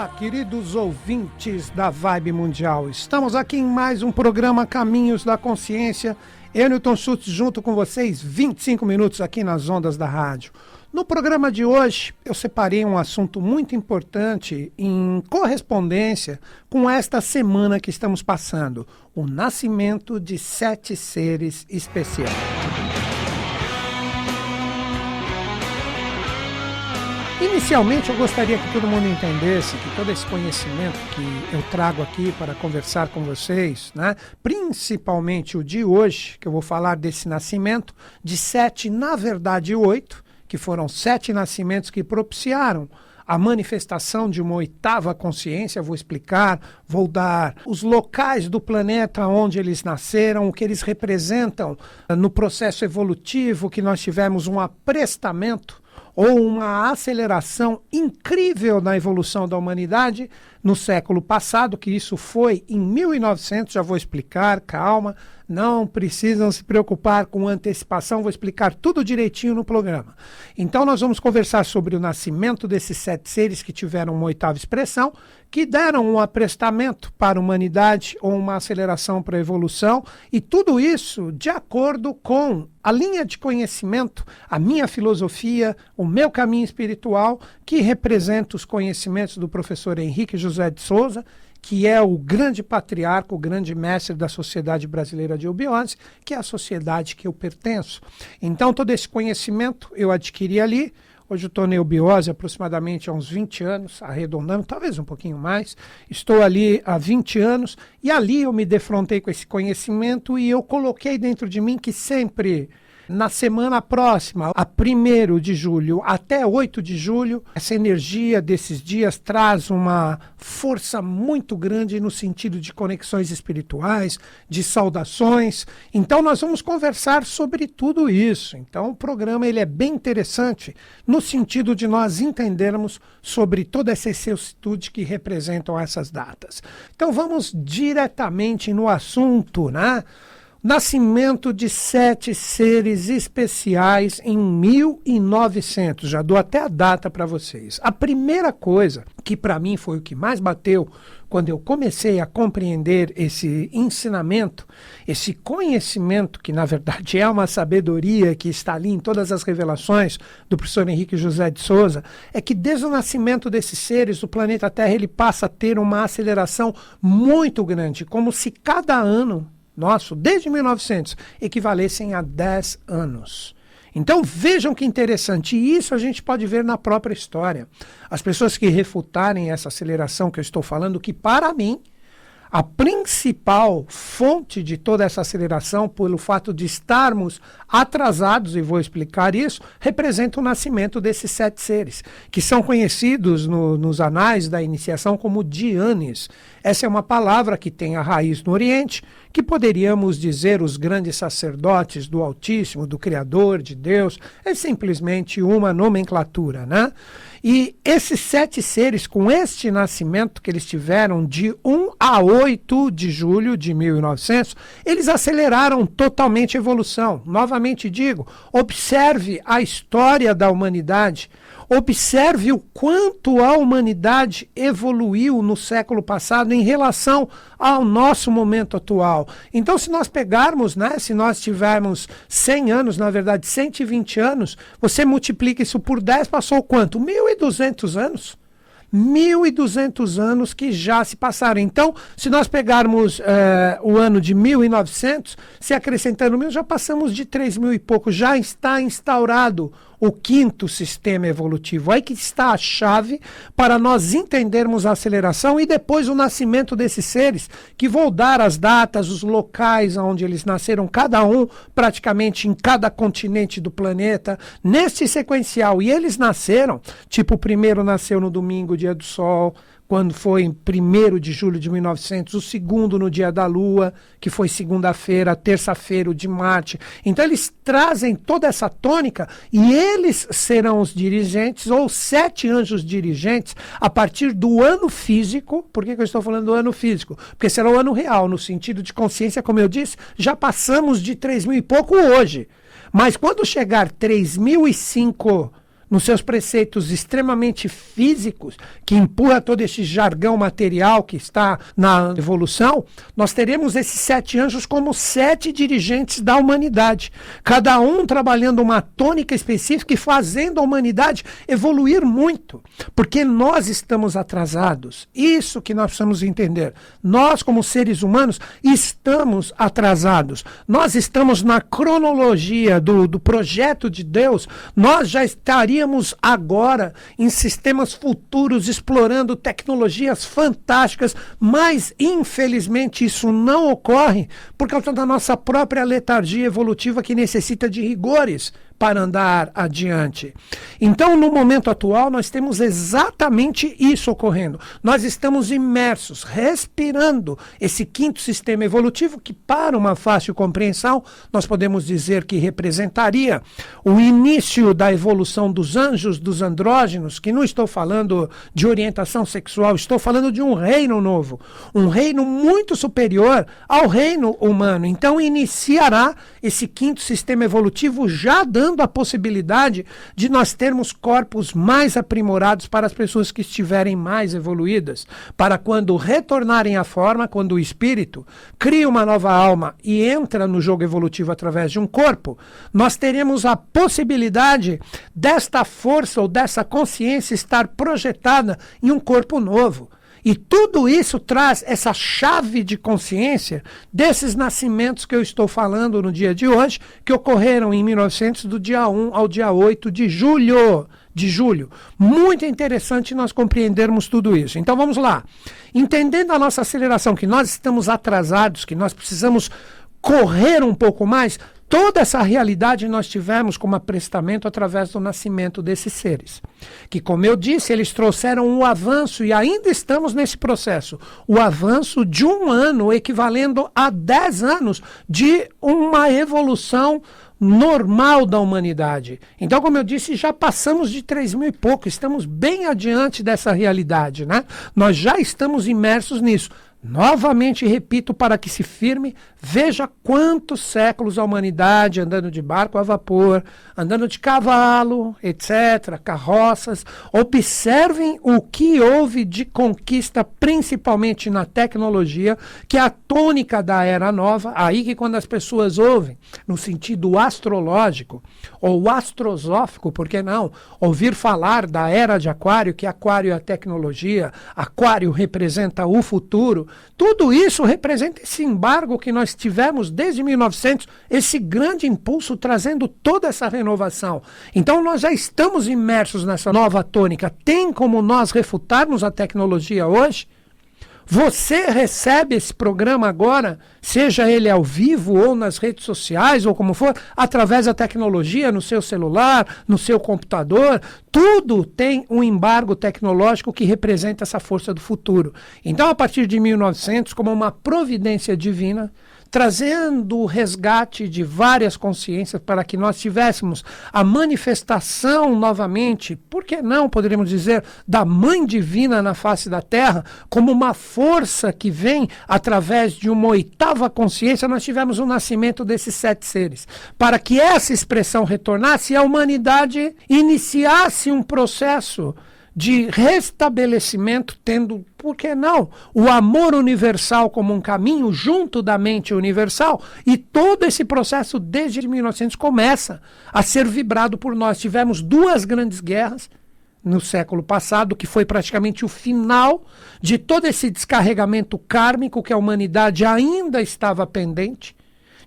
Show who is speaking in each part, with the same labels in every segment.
Speaker 1: Olá, queridos ouvintes da Vibe Mundial. Estamos aqui em mais um programa Caminhos da Consciência. Eu, Newton Schultz, junto com vocês, 25 minutos aqui nas ondas da rádio. No programa de hoje, eu separei um assunto muito importante em correspondência com esta semana que estamos passando: o nascimento de sete seres especiais. Inicialmente, eu gostaria que todo mundo entendesse que todo esse conhecimento que eu trago aqui para conversar com vocês, né, principalmente o de hoje, que eu vou falar desse nascimento, de sete, na verdade, oito, que foram sete nascimentos que propiciaram a manifestação de uma oitava consciência, vou explicar, vou dar os locais do planeta onde eles nasceram, o que eles representam no processo evolutivo, que nós tivemos um aprestamento ou uma aceleração incrível na evolução da humanidade no século passado, que isso foi em 1900, já vou explicar, calma, não precisam se preocupar com antecipação, vou explicar tudo direitinho no programa. Então, nós vamos conversar sobre o nascimento desses sete seres que tiveram uma oitava expressão, que deram um aprestamento para a humanidade ou uma aceleração para a evolução, e tudo isso de acordo com a linha de conhecimento, a minha filosofia, o meu caminho espiritual, que representa os conhecimentos do professor Henrique José de Souza, que é o grande patriarca, o grande mestre da Sociedade Brasileira de Eubiose, que é a sociedade que eu pertenço. Então, todo esse conhecimento eu adquiri ali. Hoje eu estou na eubiose aproximadamente há uns 20 anos, arredondando, talvez um pouquinho mais. Estou ali há 20 anos e ali eu me defrontei com esse conhecimento e eu coloquei dentro de mim que sempre na semana próxima, a 1 de julho até 8 de julho, essa energia desses dias traz uma força muito grande no sentido de conexões espirituais, de saudações. Então nós vamos conversar sobre tudo isso. Então o programa ele é bem interessante no sentido de nós entendermos sobre toda essa excelsitude que representam essas datas. Então vamos diretamente no assunto, né? Nascimento de sete seres especiais em 1900. Já dou até a data para vocês. A primeira coisa que para mim foi o que mais bateu quando eu comecei a compreender esse ensinamento, esse conhecimento que na verdade é uma sabedoria que está ali em todas as revelações do professor Henrique José de Souza, é que desde o nascimento desses seres, o planeta Terra ele passa a ter uma aceleração muito grande, como se cada ano nosso, desde 1900, equivalessem a 10 anos. Então vejam que interessante, e isso a gente pode ver na própria história. As pessoas que refutarem essa aceleração que eu estou falando, que para mim a principal fonte de toda essa aceleração, pelo fato de estarmos atrasados, e vou explicar isso, representa o nascimento desses sete seres, que são conhecidos no, nos anais da iniciação como Dianes. Essa é uma palavra que tem a raiz no Oriente, que poderíamos dizer os grandes sacerdotes do Altíssimo, do Criador, de Deus, é simplesmente uma nomenclatura, né? E esses sete seres, com este nascimento que eles tiveram de 1 a 8 de julho de 1900, eles aceleraram totalmente a evolução. Novamente digo, observe a história da humanidade Observe o quanto a humanidade evoluiu no século passado em relação ao nosso momento atual. Então, se nós pegarmos, né, se nós tivermos 100 anos, na verdade 120 anos, você multiplica isso por 10, passou quanto? 1.200 anos. 1.200 anos que já se passaram. Então, se nós pegarmos eh, o ano de 1900, se acrescentando mil, já passamos de 3 mil e pouco. Já está instaurado o quinto sistema evolutivo. Aí que está a chave para nós entendermos a aceleração e depois o nascimento desses seres, que vou dar as datas, os locais onde eles nasceram, cada um praticamente em cada continente do planeta, nesse sequencial. E eles nasceram, tipo, o primeiro nasceu no domingo, dia do sol, quando foi em 1 de julho de 1900, o segundo no dia da Lua, que foi segunda-feira, terça-feira, de Marte. Então eles trazem toda essa tônica e eles serão os dirigentes, ou sete anjos dirigentes, a partir do ano físico. Por que, que eu estou falando do ano físico? Porque será o ano real, no sentido de consciência, como eu disse, já passamos de 3 mil e pouco hoje. Mas quando chegar 3005 nos seus preceitos extremamente físicos, que empurra todo esse jargão material que está na evolução, nós teremos esses sete anjos como sete dirigentes da humanidade, cada um trabalhando uma tônica específica e fazendo a humanidade evoluir muito, porque nós estamos atrasados. Isso que nós precisamos entender. Nós, como seres humanos, estamos atrasados. Nós estamos na cronologia do, do projeto de Deus, nós já estaríamos agora em sistemas futuros explorando tecnologias fantásticas, mas infelizmente isso não ocorre por causa da nossa própria letargia evolutiva que necessita de rigores para andar adiante. Então, no momento atual, nós temos exatamente isso ocorrendo. Nós estamos imersos, respirando esse quinto sistema evolutivo que, para uma fácil compreensão, nós podemos dizer que representaria o início da evolução dos anjos, dos andrógenos, que não estou falando de orientação sexual, estou falando de um reino novo, um reino muito superior ao reino humano. Então, iniciará esse quinto sistema evolutivo já dando dando a possibilidade de nós termos corpos mais aprimorados para as pessoas que estiverem mais evoluídas, para quando retornarem à forma, quando o espírito cria uma nova alma e entra no jogo evolutivo através de um corpo, nós teremos a possibilidade desta força ou dessa consciência estar projetada em um corpo novo e tudo isso traz essa chave de consciência desses nascimentos que eu estou falando no dia de hoje, que ocorreram em 1900, do dia 1 ao dia 8 de julho. De julho. Muito interessante nós compreendermos tudo isso. Então vamos lá. Entendendo a nossa aceleração, que nós estamos atrasados, que nós precisamos correr um pouco mais, Toda essa realidade nós tivemos como aprestamento através do nascimento desses seres. Que, como eu disse, eles trouxeram um avanço e ainda estamos nesse processo o avanço de um ano, equivalendo a 10 anos de uma evolução normal da humanidade. Então, como eu disse, já passamos de 3 mil e pouco, estamos bem adiante dessa realidade, né? Nós já estamos imersos nisso. Novamente repito para que se firme, veja quantos séculos a humanidade andando de barco a vapor, andando de cavalo, etc., carroças. Observem o que houve de conquista, principalmente na tecnologia, que é a tônica da era nova. Aí que quando as pessoas ouvem, no sentido astrológico ou astrosófico, por que não? Ouvir falar da era de Aquário, que Aquário é a tecnologia, Aquário representa o futuro tudo isso representa esse embargo que nós tivemos desde 1900, esse grande impulso trazendo toda essa renovação. Então nós já estamos imersos nessa nova tônica. Tem como nós refutarmos a tecnologia hoje? Você recebe esse programa agora, seja ele ao vivo ou nas redes sociais ou como for, através da tecnologia, no seu celular, no seu computador. Tudo tem um embargo tecnológico que representa essa força do futuro. Então, a partir de 1900, como uma providência divina, trazendo o resgate de várias consciências para que nós tivéssemos a manifestação novamente, por que não poderíamos dizer, da Mãe Divina na face da Terra, como uma força que vem através de uma oitava consciência, nós tivemos o nascimento desses sete seres. Para que essa expressão retornasse e a humanidade iniciasse um processo de restabelecimento, tendo, por que não, o amor universal como um caminho junto da mente universal. E todo esse processo, desde 1900, começa a ser vibrado por nós. Tivemos duas grandes guerras no século passado, que foi praticamente o final de todo esse descarregamento kármico que a humanidade ainda estava pendente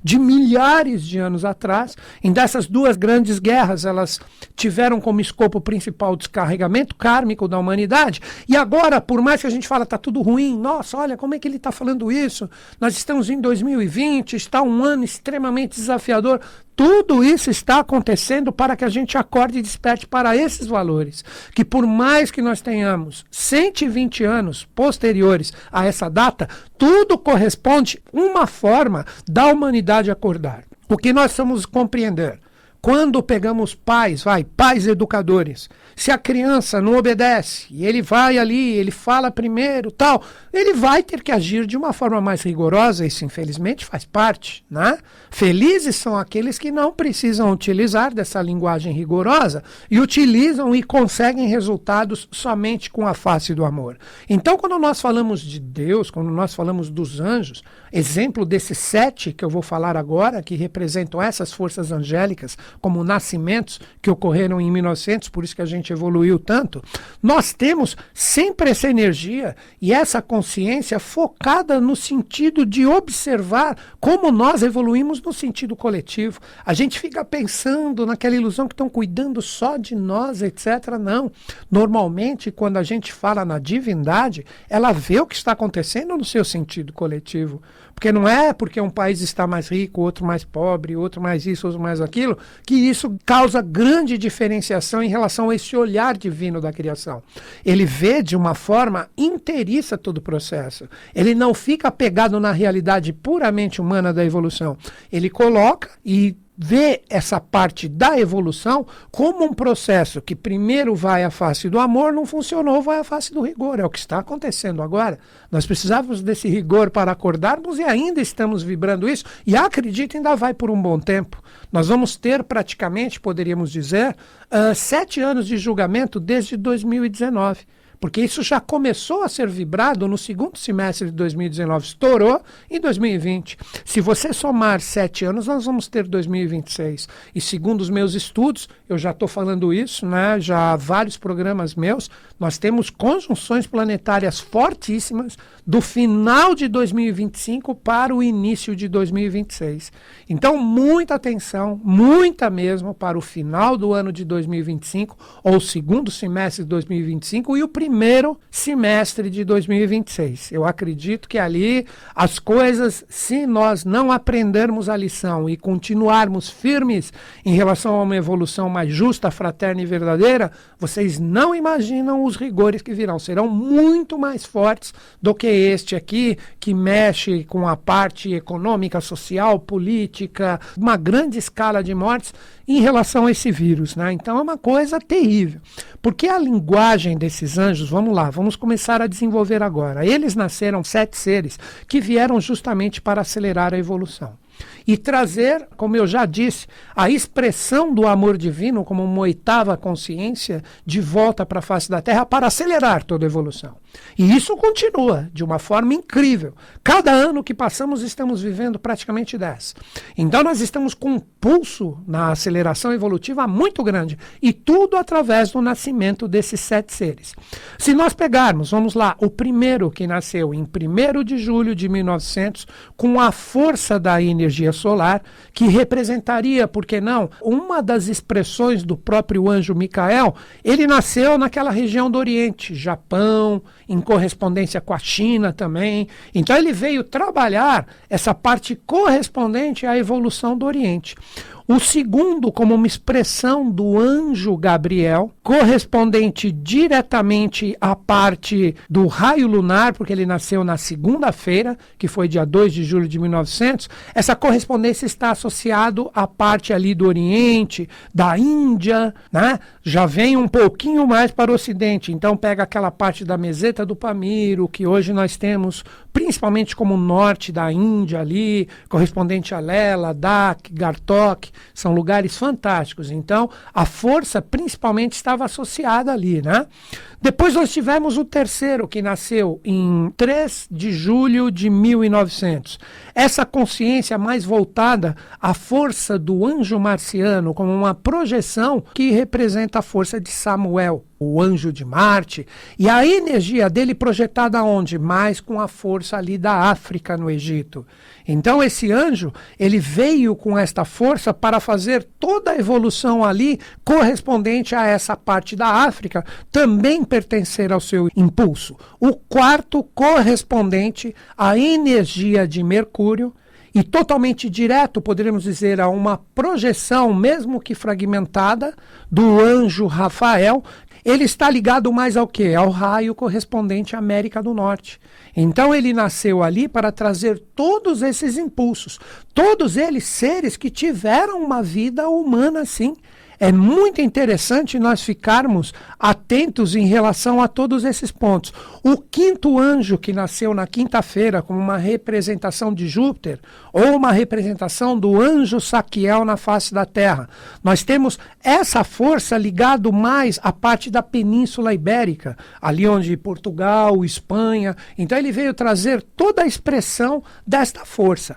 Speaker 1: de milhares de anos atrás. Em dessas duas grandes guerras, elas tiveram como escopo principal o descarregamento kármico da humanidade. E agora, por mais que a gente fala está tudo ruim, nossa, olha como é que ele está falando isso. Nós estamos em 2020, está um ano extremamente desafiador. Tudo isso está acontecendo para que a gente acorde e desperte para esses valores. Que por mais que nós tenhamos 120 anos posteriores a essa data, tudo corresponde uma forma da humanidade acordar. O que nós vamos compreender? Quando pegamos pais, vai, pais educadores, Se a criança não obedece e ele vai ali, ele fala primeiro, tal, ele vai ter que agir de uma forma mais rigorosa, isso infelizmente faz parte, né? Felizes são aqueles que não precisam utilizar dessa linguagem rigorosa e utilizam e conseguem resultados somente com a face do amor. Então, quando nós falamos de Deus, quando nós falamos dos anjos, exemplo desses sete que eu vou falar agora, que representam essas forças angélicas como nascimentos que ocorreram em 1900, por isso que a gente evoluiu tanto, nós temos sempre essa energia e essa consciência focada no sentido de observar como nós evoluímos no sentido coletivo. A gente fica pensando naquela ilusão que estão cuidando só de nós, etc. Não. Normalmente, quando a gente fala na divindade, ela vê o que está acontecendo no seu sentido coletivo. Porque não é porque um país está mais rico, outro mais pobre, outro mais isso, outro mais aquilo, que isso causa grande diferenciação em relação a esse olhar divino da criação. Ele vê de uma forma inteiriça todo o processo. Ele não fica apegado na realidade puramente humana da evolução. Ele coloca e vê essa parte da evolução como um processo que primeiro vai à face do amor, não funcionou, vai à face do rigor. É o que está acontecendo agora. Nós precisávamos desse rigor para acordarmos e ainda estamos vibrando isso. E acredito, ainda vai por um bom tempo. Nós vamos ter praticamente, poderíamos dizer, uh, sete anos de julgamento desde 2019 porque isso já começou a ser vibrado no segundo semestre de 2019, estourou em 2020. Se você somar sete anos, nós vamos ter 2026. E segundo os meus estudos, eu já estou falando isso, né? Já há vários programas meus, nós temos conjunções planetárias fortíssimas do final de 2025 para o início de 2026. Então, muita atenção, muita mesmo para o final do ano de 2025, ou segundo semestre de 2025 e o primeiro primeiro semestre de 2026. Eu acredito que ali as coisas, se nós não aprendermos a lição e continuarmos firmes em relação a uma evolução mais justa, fraterna e verdadeira, vocês não imaginam os rigores que virão. Serão muito mais fortes do que este aqui, que mexe com a parte econômica, social, política, uma grande escala de mortes em relação a esse vírus. Né? Então é uma coisa terrível. Porque a linguagem desses anjos, vamos lá, vamos começar a desenvolver agora. Eles nasceram sete seres que vieram justamente para acelerar a evolução e trazer, como eu já disse, a expressão do amor divino como uma oitava consciência de volta para a face da Terra para acelerar toda a evolução. E isso continua de uma forma incrível. Cada ano que passamos, estamos vivendo praticamente 10. Então, nós estamos com um pulso na aceleração evolutiva muito grande. E tudo através do nascimento desses sete seres. Se nós pegarmos, vamos lá, o primeiro que nasceu em 1 de julho de 1900, com a força da energia solar, que representaria, por que não, uma das expressões do próprio anjo Micael, ele nasceu naquela região do Oriente, Japão, em correspondência com a China também. Então ele veio trabalhar essa parte correspondente à evolução do Oriente. O segundo, como uma expressão do anjo Gabriel, correspondente diretamente à parte do raio lunar, porque ele nasceu na segunda-feira, que foi dia 2 de julho de 1900. Essa correspondência está associado à parte ali do Oriente, da Índia, né? Já vem um pouquinho mais para o Ocidente. Então pega aquela parte da meseta do Pamiro, que hoje nós temos principalmente como norte da Índia ali, correspondente a Lela, Dak, Gartok, são lugares fantásticos. Então, a força principalmente estava associada ali, né? Depois nós tivemos o terceiro, que nasceu em 3 de julho de 1900. Essa consciência mais voltada à força do anjo marciano, como uma projeção que representa a força de Samuel, o anjo de Marte, e a energia dele projetada onde? Mais com a força ali da África no Egito. Então esse anjo, ele veio com esta força para fazer toda a evolução ali correspondente a essa parte da África, também pertencer ao seu impulso. O quarto correspondente à energia de Mercúrio, e totalmente direto, poderíamos dizer, a uma projeção, mesmo que fragmentada, do anjo Rafael, ele está ligado mais ao que? Ao raio correspondente à América do Norte. Então ele nasceu ali para trazer todos esses impulsos, todos eles seres que tiveram uma vida humana sim. É muito interessante nós ficarmos atentos em relação a todos esses pontos. O quinto anjo que nasceu na quinta-feira como uma representação de Júpiter ou uma representação do anjo Saquiel na face da Terra. Nós temos essa força ligado mais à parte da Península Ibérica, ali onde Portugal, Espanha. Então ele veio trazer toda a expressão desta força.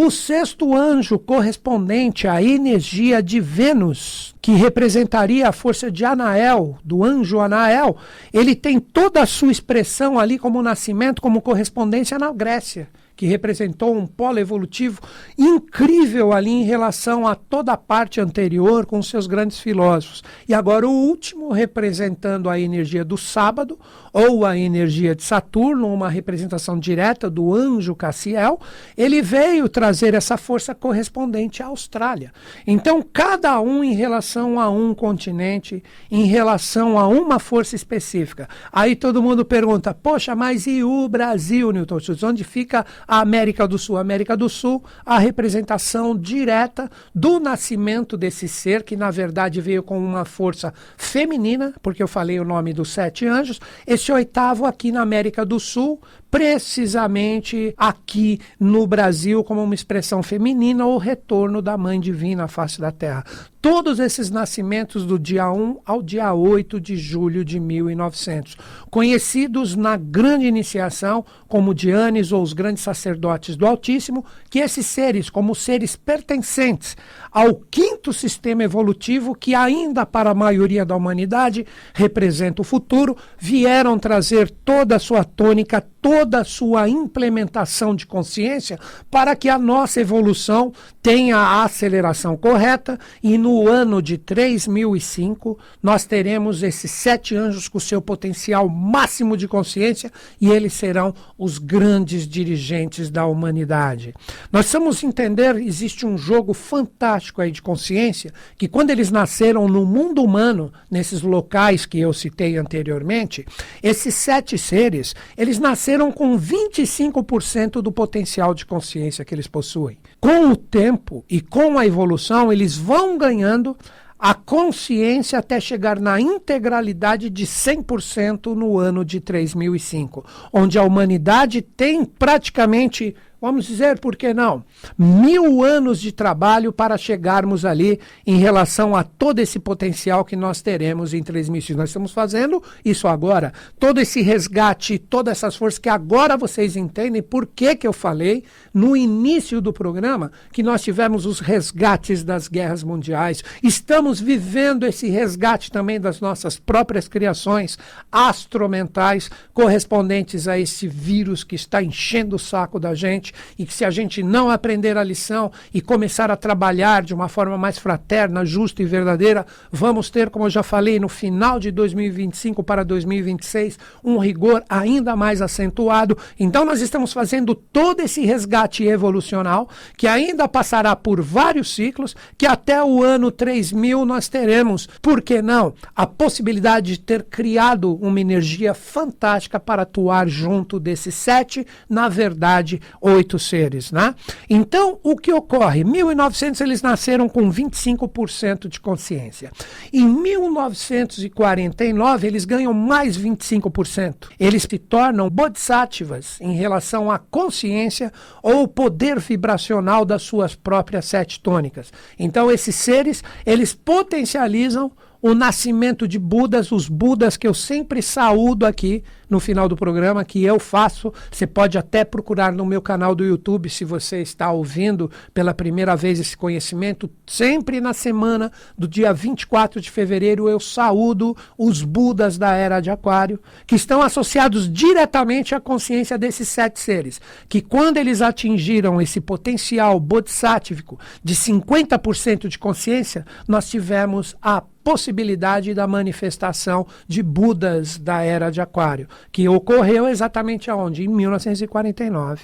Speaker 1: O sexto anjo correspondente à energia de Vênus, que representaria a força de Anael, do anjo Anael, ele tem toda a sua expressão ali como nascimento, como correspondência na Grécia que representou um polo evolutivo incrível ali em relação a toda a parte anterior com seus grandes filósofos. E agora o último representando a energia do sábado ou a energia de Saturno, uma representação direta do anjo Cassiel, ele veio trazer essa força correspondente à Austrália. Então, cada um em relação a um continente, em relação a uma força específica. Aí todo mundo pergunta: "Poxa, mas e o Brasil, Newton Schultz? Onde fica a América do Sul. A América do Sul, a representação direta do nascimento desse ser, que na verdade veio com uma força feminina, porque eu falei o nome dos sete anjos. Esse oitavo aqui na América do Sul, precisamente aqui no Brasil, como uma expressão feminina, o retorno da Mãe Divina à face da Terra. Todos esses nascimentos do dia 1 ao dia 8 de julho de 1900, conhecidos na grande iniciação como Dianes ou os grandes sacerdotes do Altíssimo, que esses seres, como seres pertencentes ao quinto sistema evolutivo, que ainda para a maioria da humanidade representa o futuro, vieram trazer toda a sua tônica, toda a sua implementação de consciência para que a nossa evolução tenha a aceleração correta e no ano de 3005 nós teremos esses sete anjos com seu potencial máximo de consciência e eles serão os grandes dirigentes da humanidade. Nós precisamos entender, existe um jogo fantástico aí de consciência que quando eles nasceram no mundo humano, nesses locais que eu citei anteriormente, esses sete seres, eles nasceram nasceram com 25% do potencial de consciência que eles possuem. Com o tempo e com a evolução, eles vão ganhando a consciência até chegar na integralidade de 100% no ano de 3005, onde a humanidade tem praticamente vamos dizer, por que não? Mil anos de trabalho para chegarmos ali em relação a todo esse potencial que nós teremos em transmissões. Nós estamos fazendo isso agora, todo esse resgate, todas essas forças que agora vocês entendem por que, que eu falei no início do programa que nós tivemos os resgates das guerras mundiais. Estamos vivendo esse resgate também das nossas próprias criações astromentais correspondentes a esse vírus que está enchendo o saco da gente e que se a gente não aprender a lição e começar a trabalhar de uma forma mais fraterna, justa e verdadeira, vamos ter, como eu já falei, no final de 2025 para 2026, um rigor ainda mais acentuado. Então nós estamos fazendo todo esse resgate evolucional que ainda passará por vários ciclos, que até o ano 3000 nós teremos, por que não, a possibilidade de ter criado uma energia fantástica para atuar junto desses sete, na verdade, oito seres, né? Então, o que ocorre? Em 1900 eles nasceram com 25% de consciência. Em 1949 eles ganham mais 25%. Eles se tornam bodhisattvas em relação à consciência ou poder vibracional das suas próprias sete tônicas. Então, esses seres, eles potencializam o nascimento de Budas, os Budas que eu sempre saúdo aqui no final do programa, que eu faço. Você pode até procurar no meu canal do YouTube se você está ouvindo pela primeira vez esse conhecimento. Sempre na semana do dia 24 de fevereiro eu saúdo os Budas da Era de Aquário, que estão associados diretamente à consciência desses sete seres, que quando eles atingiram esse potencial bodhisattvico de 50% de consciência, nós tivemos a possibilidade da manifestação de Budas da era de Aquário. Que ocorreu exatamente aonde? Em 1949.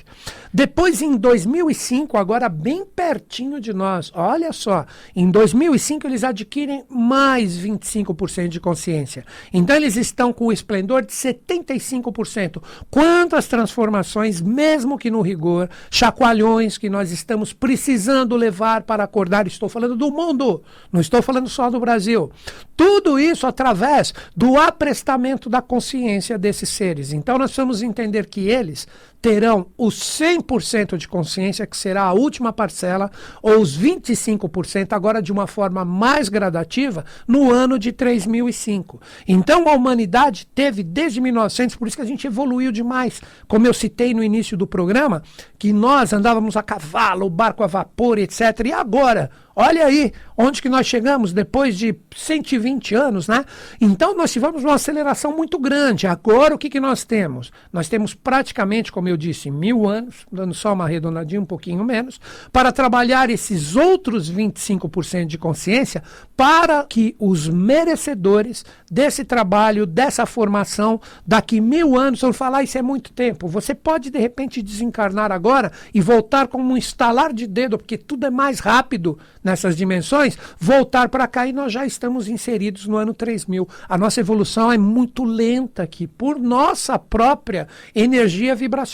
Speaker 1: Depois, em 2005, agora bem pertinho de nós, olha só, em 2005 eles adquirem mais 25% de consciência. Então eles estão com o esplendor de 75%. Quantas transformações, mesmo que no rigor, chacoalhões que nós estamos precisando levar para acordar, estou falando do mundo, não estou falando só do Brasil. Tudo isso através do aprestamento da consciência desses seres. Então nós precisamos entender que eles terão os 100% de consciência, que será a última parcela, ou os 25%, agora de uma forma mais gradativa, no ano de 3005. Então a humanidade teve desde 1900, por isso que a gente evoluiu demais. Como eu citei no início do programa, que nós andávamos a cavalo, o barco a vapor, etc. E agora? Olha aí onde que nós chegamos depois de 120 anos, né? Então nós tivemos uma aceleração muito grande. Agora o que, que nós temos? Nós temos praticamente, como eu disse, mil anos, dando só uma arredondadinha um pouquinho menos, para trabalhar esses outros 25% de consciência para que os merecedores desse trabalho, dessa formação, daqui mil anos, vão falar isso é muito tempo. Você pode de repente desencarnar agora e voltar como um estalar de dedo, porque tudo é mais rápido nessas dimensões, voltar para cá e nós já estamos inseridos no ano 3000. A nossa evolução é muito lenta aqui, por nossa própria energia vibracional.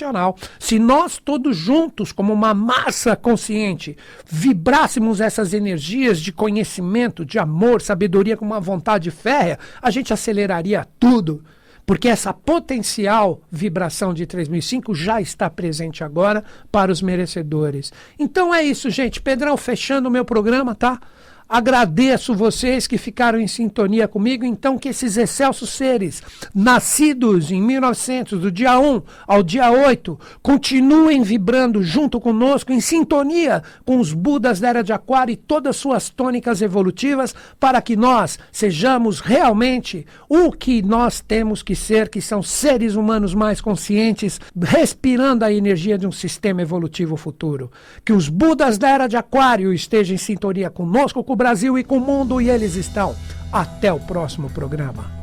Speaker 1: Se nós todos juntos, como uma massa consciente, vibrássemos essas energias de conhecimento, de amor, sabedoria com uma vontade férrea, a gente aceleraria tudo porque essa potencial vibração de 3005 já está presente agora para os merecedores. Então é isso, gente. Pedrão, fechando o meu programa, tá? Agradeço vocês que ficaram em sintonia comigo. Então, que esses excelsos seres, nascidos em 1900, do dia 1 ao dia 8, continuem vibrando junto conosco, em sintonia com os Budas da Era de Aquário e todas suas tônicas evolutivas, para que nós sejamos realmente o que nós temos que ser, que são seres humanos mais conscientes, respirando a energia de um sistema evolutivo futuro. Que os Budas da Era de Aquário estejam em sintonia conosco, com Brasil e com o mundo, e eles estão. Até o próximo programa.